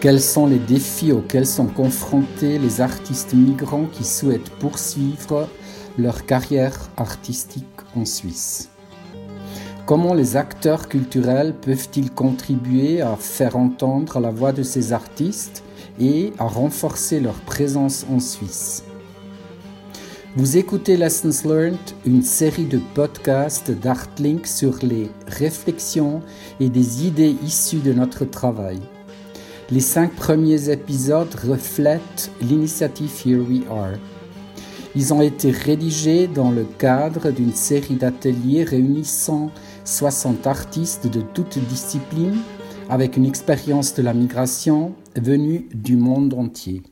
Quels sont les défis auxquels sont confrontés les artistes migrants qui souhaitent poursuivre leur carrière artistique en Suisse? Comment les acteurs culturels peuvent-ils contribuer à faire entendre la voix de ces artistes et à renforcer leur présence en Suisse? Vous écoutez Lessons Learned, une série de podcasts d'Artlink sur les réflexions et des idées issues de notre travail. Les cinq premiers épisodes reflètent l'initiative Here We Are. Ils ont été rédigés dans le cadre d'une série d'ateliers réunissant 60 artistes de toutes disciplines avec une expérience de la migration venue du monde entier.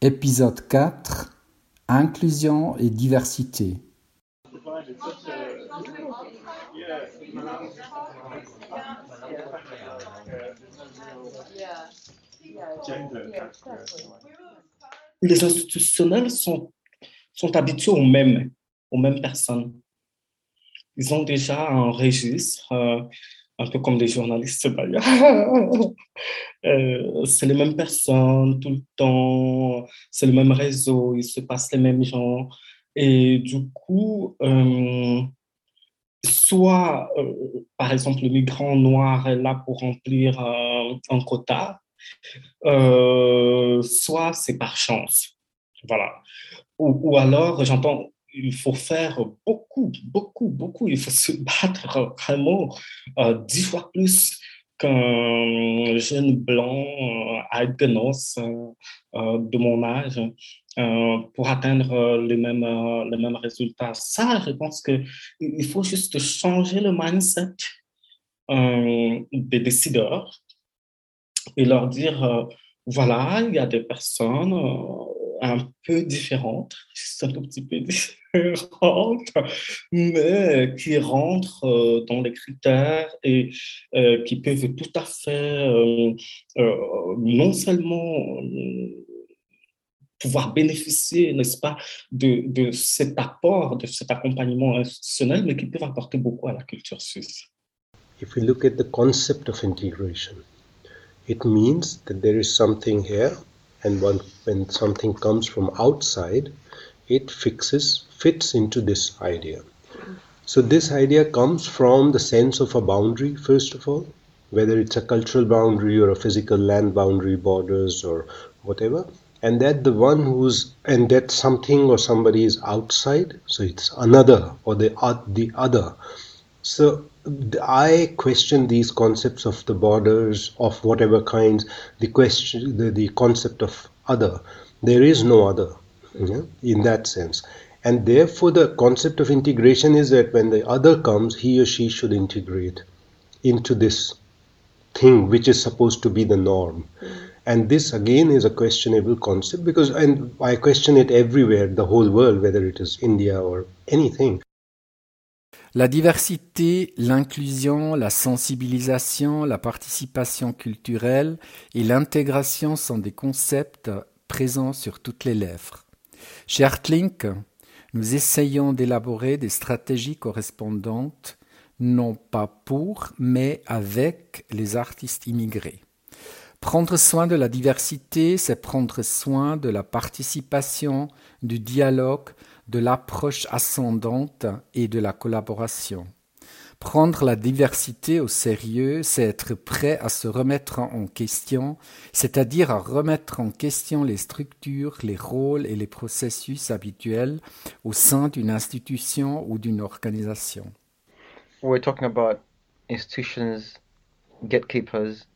Épisode 4 Inclusion et diversité. Les institutionnels sont, sont habitués aux mêmes, aux mêmes personnes ils ont déjà un registre, euh, un peu comme les journalistes d'ailleurs. euh, c'est les mêmes personnes tout le temps, c'est le même réseau, il se passe les mêmes gens. Et du coup, euh, soit, euh, par exemple, le migrant noir est là pour remplir un quota, soit c'est par chance. Voilà. Ou, alors, j'entends il faut faire beaucoup, beaucoup, beaucoup. Il faut se battre vraiment euh, dix fois plus qu'un jeune blanc à euh, euh, de mon âge euh, pour atteindre les mêmes, les mêmes résultats. Ça, je pense qu'il faut juste changer le mindset des décideurs et leur dire, voilà, il y a des personnes un peu différentes, un tout petit peu différentes, mais qui rentrent euh, dans les critères et euh, qui peuvent tout à fait euh, non seulement pouvoir bénéficier, n'est-ce pas, de, de cet apport, de cet accompagnement institutionnel, mais qui peuvent apporter beaucoup à la culture suisse. If look at the concept of integration, it means that there is something here and when, when something comes from outside it fixes fits into this idea. So this idea comes from the sense of a boundary first of all whether it's a cultural boundary or a physical land boundary borders or whatever and that the one who's and that something or somebody is outside so it's another or the the other. So I question these concepts of the borders of whatever kinds, the question, the, the concept of other. There is no other in that sense. And therefore, the concept of integration is that when the other comes, he or she should integrate into this thing which is supposed to be the norm. Mm-hmm. And this again is a questionable concept because, and I question it everywhere, the whole world, whether it is India or anything. La diversité, l'inclusion, la sensibilisation, la participation culturelle et l'intégration sont des concepts présents sur toutes les lèvres. Chez Artlink, nous essayons d'élaborer des stratégies correspondantes, non pas pour, mais avec les artistes immigrés. Prendre soin de la diversité, c'est prendre soin de la participation, du dialogue, de l'approche ascendante et de la collaboration. Prendre la diversité au sérieux, c'est être prêt à se remettre en question, c'est-à-dire à remettre en question les structures, les rôles et les processus habituels au sein d'une institution ou d'une organisation. We're talking about institutions, gatekeepers,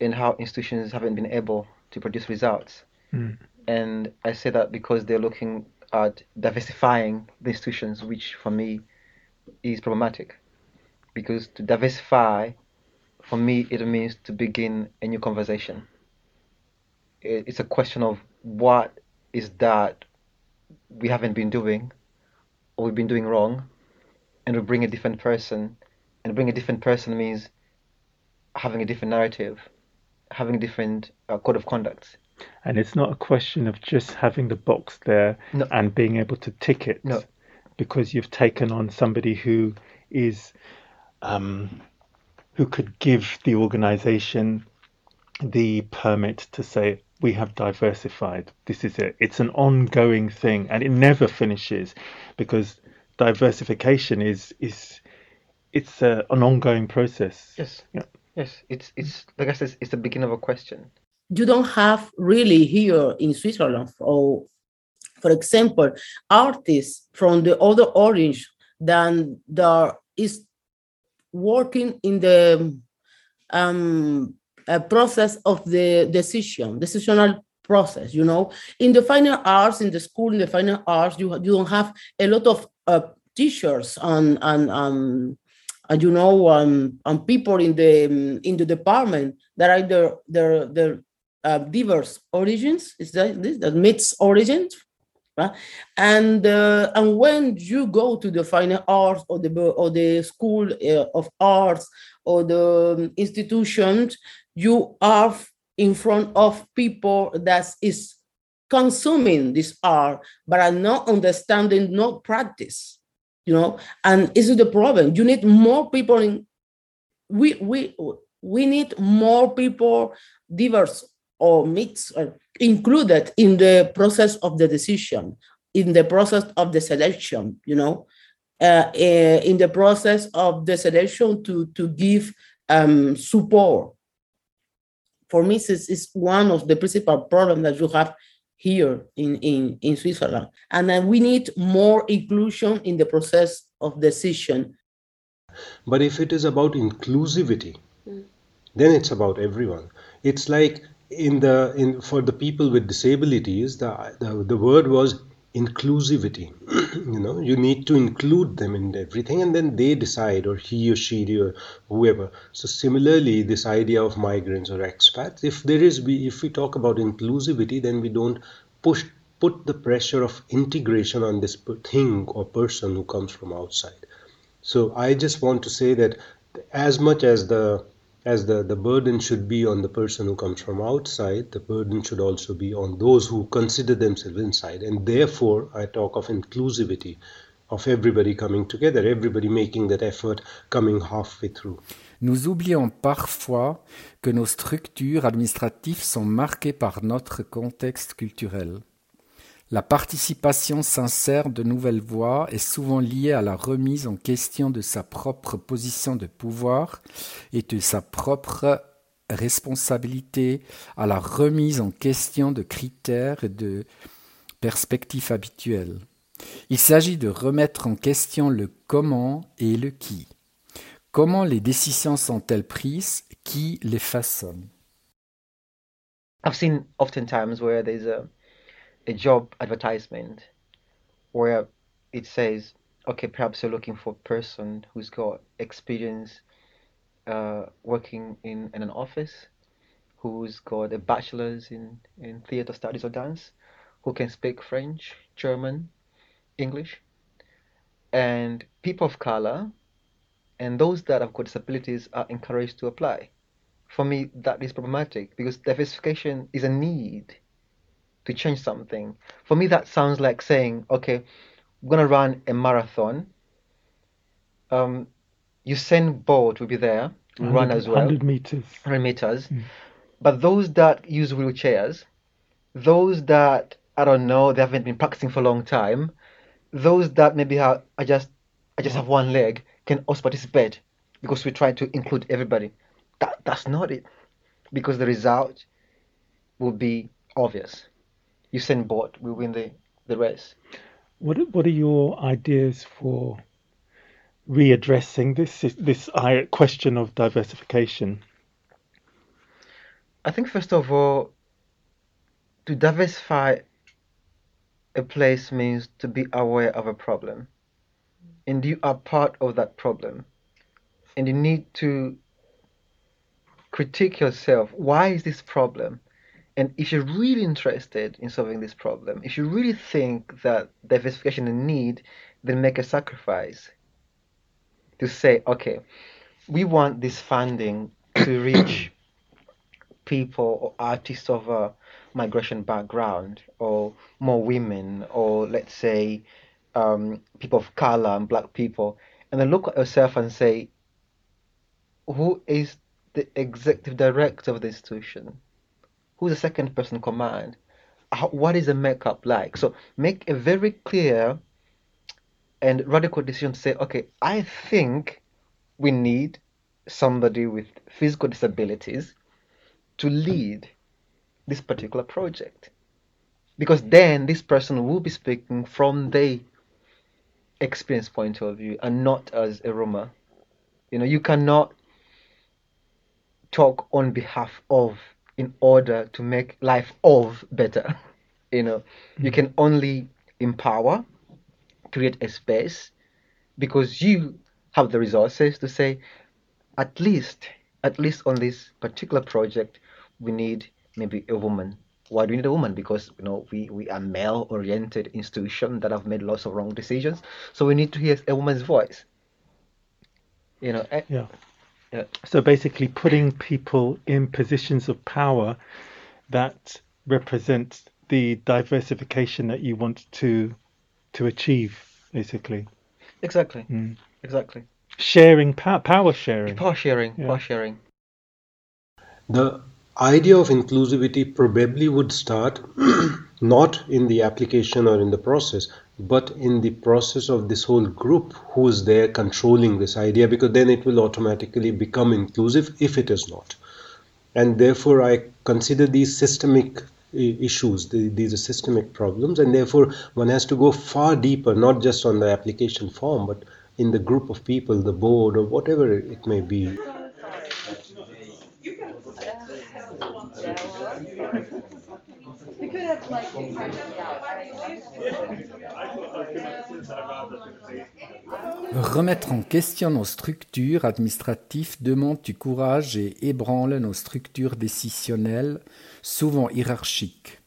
and how institutions haven't been able to produce results. Mm. And I say that because they're looking at diversifying the institutions, which for me is problematic. Because to diversify, for me, it means to begin a new conversation. It's a question of what is that we haven't been doing or we've been doing wrong, and we bring a different person. And bring a different person means having a different narrative, having a different uh, code of conduct and it's not a question of just having the box there no. and being able to tick it no. because you've taken on somebody who is um, who could give the organization the permit to say we have diversified. This is it. It's an ongoing thing, and it never finishes because diversification is is it's a, an ongoing process. Yes. Yeah. Yes. It's it's like I said, it's the beginning of a question. You don't have really here in Switzerland, or for example, artists from the other orange than there is working in the um, process of the decision, decisional process. You know, in the fine arts, in the school, in the fine arts, you you don't have a lot of uh, teachers and and um, and you know um, and people in the in the department that are their their uh, diverse origins. Is that this that mixed origins? Right? And uh, and when you go to the fine arts or the or the school uh, of arts or the institutions, you are in front of people that is consuming this art but are not understanding, not practice. You know, and this is the problem. You need more people in. We we we need more people, diverse or mixed, or included in the process of the decision, in the process of the selection. You know, uh, uh, in the process of the selection to to give um, support. For me, this is one of the principal problems that you have here in, in, in Switzerland. And then we need more inclusion in the process of decision. But if it is about inclusivity, mm. then it's about everyone. It's like in the in for the people with disabilities, the the, the word was inclusivity. You know you need to include them in everything and then they decide or he or she or whoever. So similarly this idea of migrants or expats if there is we if we talk about inclusivity then we don't push put the pressure of integration on this thing or person who comes from outside. So i just want to say that as much as the as the, the burden should be on the person who comes from outside, the burden should also be on those who consider themselves inside. And therefore, I talk of inclusivity, of everybody coming together, everybody making that effort, coming halfway through. Nous oublions parfois que nos structures administratives sont marquées par notre contexte culturel. La participation sincère de nouvelles voix est souvent liée à la remise en question de sa propre position de pouvoir et de sa propre responsabilité, à la remise en question de critères et de perspectives habituelles. Il s'agit de remettre en question le comment et le qui. Comment les décisions sont-elles prises? Qui les façonne? I've seen oftentimes where there's a a job advertisement where it says, okay, perhaps you're looking for a person who's got experience uh, working in, in an office, who's got a bachelor's in, in theater studies or dance, who can speak French, German, English, and people of color and those that have got disabilities are encouraged to apply. For me, that is problematic because diversification is a need to change something. For me, that sounds like saying, okay, we're going to run a marathon. Um, Usain Bolt will be there, run as well. 100 meters. 100 meters. Mm. But those that use wheelchairs, those that, I don't know, they haven't been practicing for a long time, those that maybe have, I just, I just have one leg, can also participate because we try to include everybody. That, that's not it. Because the result will be obvious. Usain Bolt will win the, the race. What what are your ideas for readdressing this this question of diversification? I think first of all, to diversify a place means to be aware of a problem, and you are part of that problem, and you need to critique yourself. Why is this problem? And if you're really interested in solving this problem, if you really think that diversification is a need, then make a sacrifice to say, okay, we want this funding to reach people or artists of a migration background, or more women, or let's say um, people of color and black people, and then look at yourself and say, who is the executive director of the institution? Who's the second person command? How, what is the makeup like? So make a very clear and radical decision to say, okay, I think we need somebody with physical disabilities to lead this particular project. Because then this person will be speaking from their experience point of view and not as a Roma. You know, you cannot talk on behalf of in order to make life of better. you know, mm-hmm. you can only empower, create a space because you have the resources to say, at least, at least on this particular project, we need maybe a woman. Why do we need a woman? Because you know we, we are male oriented institution that have made lots of wrong decisions. So we need to hear a woman's voice. You know. Eh, yeah. Yeah. So basically, putting people in positions of power that represent the diversification that you want to to achieve, basically. Exactly. Mm. Exactly. Sharing power, power sharing. Power sharing. Yeah. Power sharing. The idea of inclusivity probably would start not in the application or in the process, but in the process of this whole group who is there controlling this idea, because then it will automatically become inclusive if it is not. And therefore, I consider these systemic issues these are systemic problems and therefore one has to go far deeper not just on the application form but in the group of people the board or whatever it may be Remettre en question nos structures administratives demande du courage et ébranle nos structures décisionnelles, souvent hiérarchiques.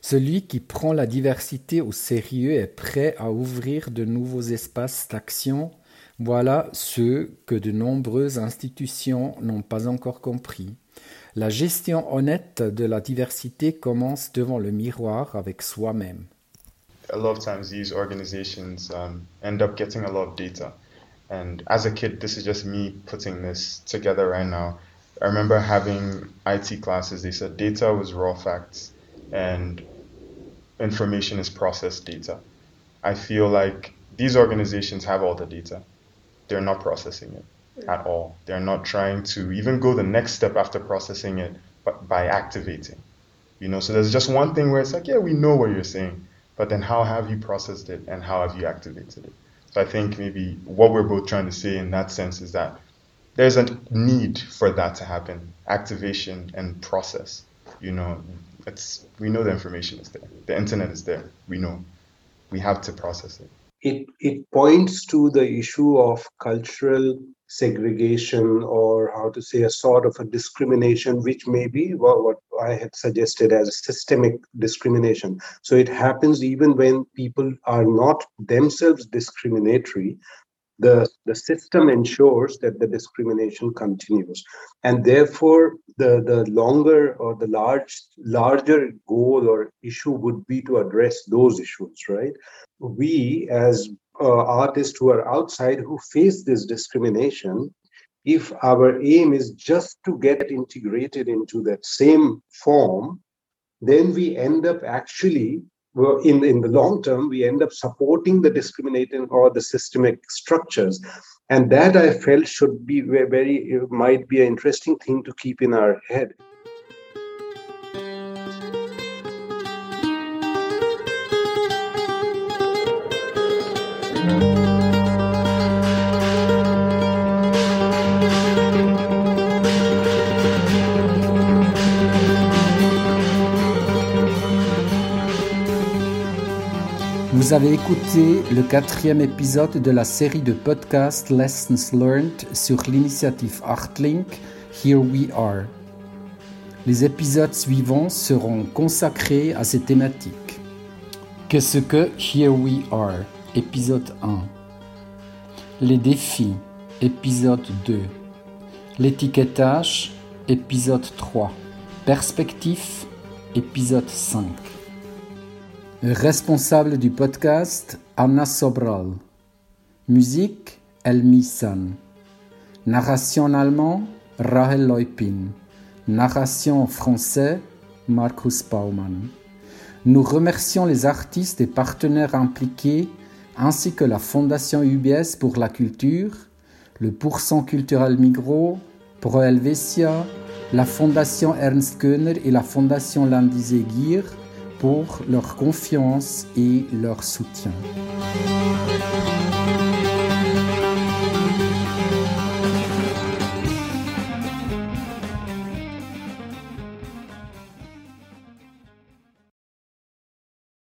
Celui qui prend la diversité au sérieux est prêt à ouvrir de nouveaux espaces d'action. Voilà ce que de nombreuses institutions n'ont pas encore compris. La gestion honnête de la diversité commence devant le miroir avec soi-même. A lot of times these organizations um, end up getting a lot of data. And as a kid, this is just me putting this together right now. I remember having IT classes, they said data was raw facts and information is processed data. I feel like these organizations have all the data, they're not processing it at all. They're not trying to even go the next step after processing it, but by activating. You know, so there's just one thing where it's like, yeah, we know what you're saying, but then how have you processed it and how have you activated it? So I think maybe what we're both trying to say in that sense is that there's a need for that to happen, activation and process. You know, it's we know the information is there, the internet is there. We know, we have to process it. It it points to the issue of cultural segregation or how to say a sort of a discrimination which may be well, what i had suggested as systemic discrimination. So it happens even when people are not themselves discriminatory the, the system ensures that the discrimination continues. And therefore the, the longer or the large larger goal or issue would be to address those issues right? We as uh, artists who are outside who face this discrimination if our aim is just to get integrated into that same form then we end up actually in, in the long term we end up supporting the discriminating or the systemic structures. And that i felt should be very might be an interesting thing to keep in our head Vous avez écouté le quatrième épisode de la série de podcasts Lessons Learned sur l'initiative Artlink Here We Are. Les épisodes suivants seront consacrés à ces thématiques. Qu'est-ce que Here We Are Épisode 1 Les défis Épisode 2 L'étiquetage Épisode 3 Perspective Épisode 5 Responsable du podcast, Anna Sobral. Musique, Elmi San. Narration allemand, Rahel Leupin. Narration français, Markus Baumann. Nous remercions les artistes et partenaires impliqués, ainsi que la Fondation UBS pour la culture, le Pourcent culturel Migros, Pro Helvetia, la Fondation Ernst Göhner et la Fondation Landisegir pour leur confiance et leur soutien.